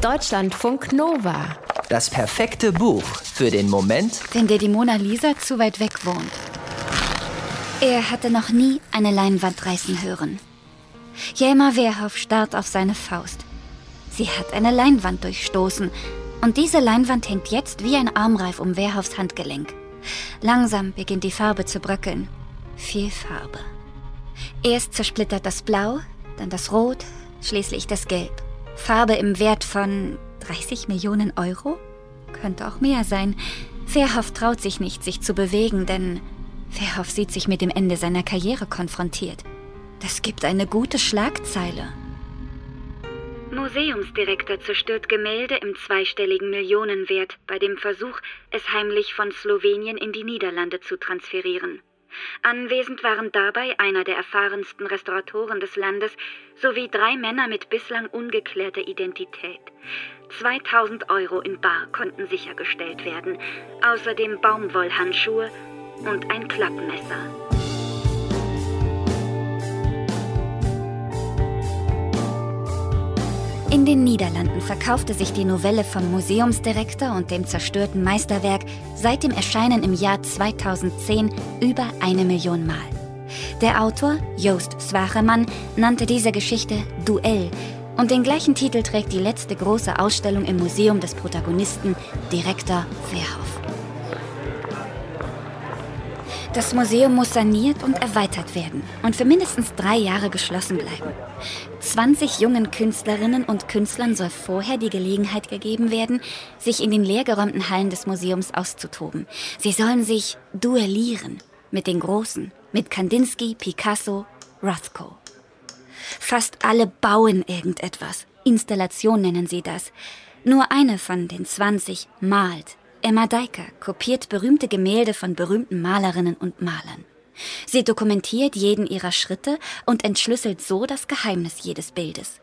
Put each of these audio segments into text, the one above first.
Deutschlandfunk Nova. Das perfekte Buch für den Moment, wenn dir die Mona Lisa zu weit weg wohnt. Er hatte noch nie eine Leinwand reißen hören. Jelma Wehrhoff starrt auf seine Faust. Sie hat eine Leinwand durchstoßen und diese Leinwand hängt jetzt wie ein Armreif um Wehrhoffs Handgelenk. Langsam beginnt die Farbe zu bröckeln. Viel Farbe. Erst zersplittert das Blau, dann das Rot, schließlich das Gelb. Farbe im Wert von 30 Millionen Euro? Könnte auch mehr sein. Verhoff traut sich nicht, sich zu bewegen, denn Verhoff sieht sich mit dem Ende seiner Karriere konfrontiert. Das gibt eine gute Schlagzeile. Museumsdirektor zerstört Gemälde im zweistelligen Millionenwert bei dem Versuch, es heimlich von Slowenien in die Niederlande zu transferieren. Anwesend waren dabei einer der erfahrensten Restauratoren des Landes sowie drei Männer mit bislang ungeklärter Identität. 2000 Euro in Bar konnten sichergestellt werden, außerdem Baumwollhandschuhe und ein Klappmesser. In den Niederlanden verkaufte sich die Novelle vom Museumsdirektor und dem zerstörten Meisterwerk seit dem Erscheinen im Jahr 2010 über eine Million Mal. Der Autor, Joost Swagemann, nannte diese Geschichte Duell und den gleichen Titel trägt die letzte große Ausstellung im Museum des Protagonisten, Direktor Verhoff. Das Museum muss saniert und erweitert werden und für mindestens drei Jahre geschlossen bleiben. 20 jungen Künstlerinnen und Künstlern soll vorher die Gelegenheit gegeben werden, sich in den leergeräumten Hallen des Museums auszutoben. Sie sollen sich duellieren mit den Großen, mit Kandinsky, Picasso, Rothko. Fast alle bauen irgendetwas. Installation nennen sie das. Nur eine von den 20 malt. Emma Deiker kopiert berühmte Gemälde von berühmten Malerinnen und Malern. Sie dokumentiert jeden ihrer Schritte und entschlüsselt so das Geheimnis jedes Bildes.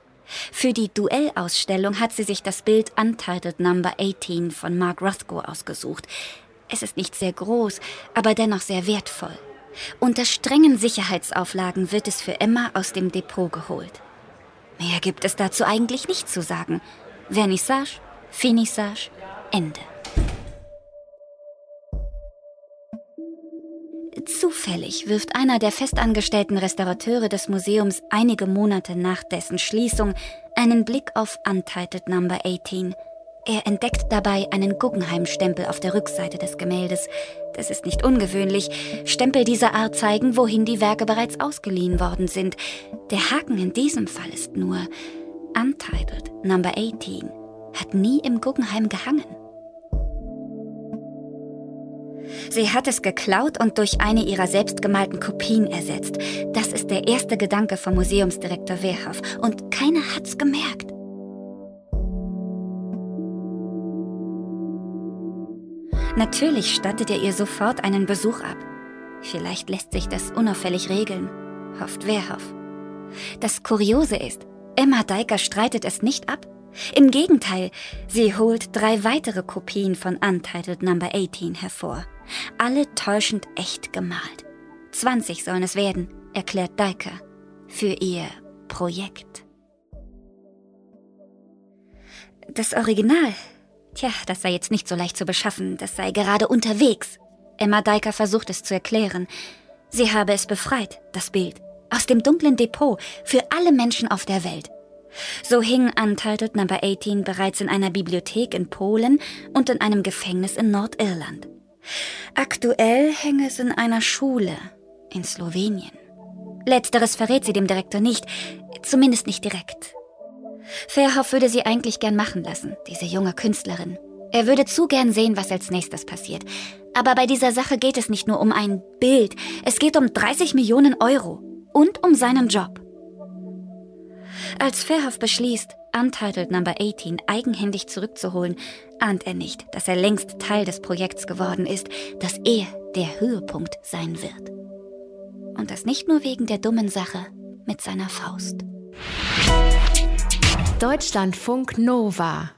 Für die Duellausstellung hat sie sich das Bild Untitled Number 18 von Mark Rothko ausgesucht. Es ist nicht sehr groß, aber dennoch sehr wertvoll. Unter strengen Sicherheitsauflagen wird es für Emma aus dem Depot geholt. Mehr gibt es dazu eigentlich nicht zu sagen. Vernissage, Finissage, Ende. Zufällig wirft einer der festangestellten Restaurateure des Museums einige Monate nach dessen Schließung einen Blick auf Untitled Number 18. Er entdeckt dabei einen Guggenheim-Stempel auf der Rückseite des Gemäldes. Das ist nicht ungewöhnlich. Stempel dieser Art zeigen, wohin die Werke bereits ausgeliehen worden sind. Der Haken in diesem Fall ist nur Untitled Number 18 hat nie im Guggenheim gehangen. Sie hat es geklaut und durch eine ihrer selbstgemalten Kopien ersetzt. Das ist der erste Gedanke vom Museumsdirektor Wehrhoff. Und keiner hat's gemerkt. Natürlich stattet er ihr sofort einen Besuch ab. Vielleicht lässt sich das unauffällig regeln, hofft Wehrhoff. Das Kuriose ist, Emma Deiker streitet es nicht ab. Im Gegenteil, sie holt drei weitere Kopien von Untitled Number 18 hervor. Alle täuschend echt gemalt. 20 sollen es werden, erklärt Deiker. Für ihr Projekt. Das Original. Tja, das sei jetzt nicht so leicht zu beschaffen, das sei gerade unterwegs. Emma Deiker versucht es zu erklären. Sie habe es befreit, das Bild, aus dem dunklen Depot, für alle Menschen auf der Welt. So hing Untitled Number 18 bereits in einer Bibliothek in Polen und in einem Gefängnis in Nordirland. Aktuell hänge es in einer Schule in Slowenien. Letzteres verrät sie dem Direktor nicht, zumindest nicht direkt. Verhoff würde sie eigentlich gern machen lassen, diese junge Künstlerin. Er würde zu gern sehen, was als nächstes passiert. Aber bei dieser Sache geht es nicht nur um ein Bild, es geht um 30 Millionen Euro und um seinen Job. Als Verhoff beschließt, Untitled Number 18 eigenhändig zurückzuholen, ahnt er nicht, dass er längst Teil des Projekts geworden ist, dass er der Höhepunkt sein wird. Und das nicht nur wegen der dummen Sache mit seiner Faust. Deutschlandfunk Nova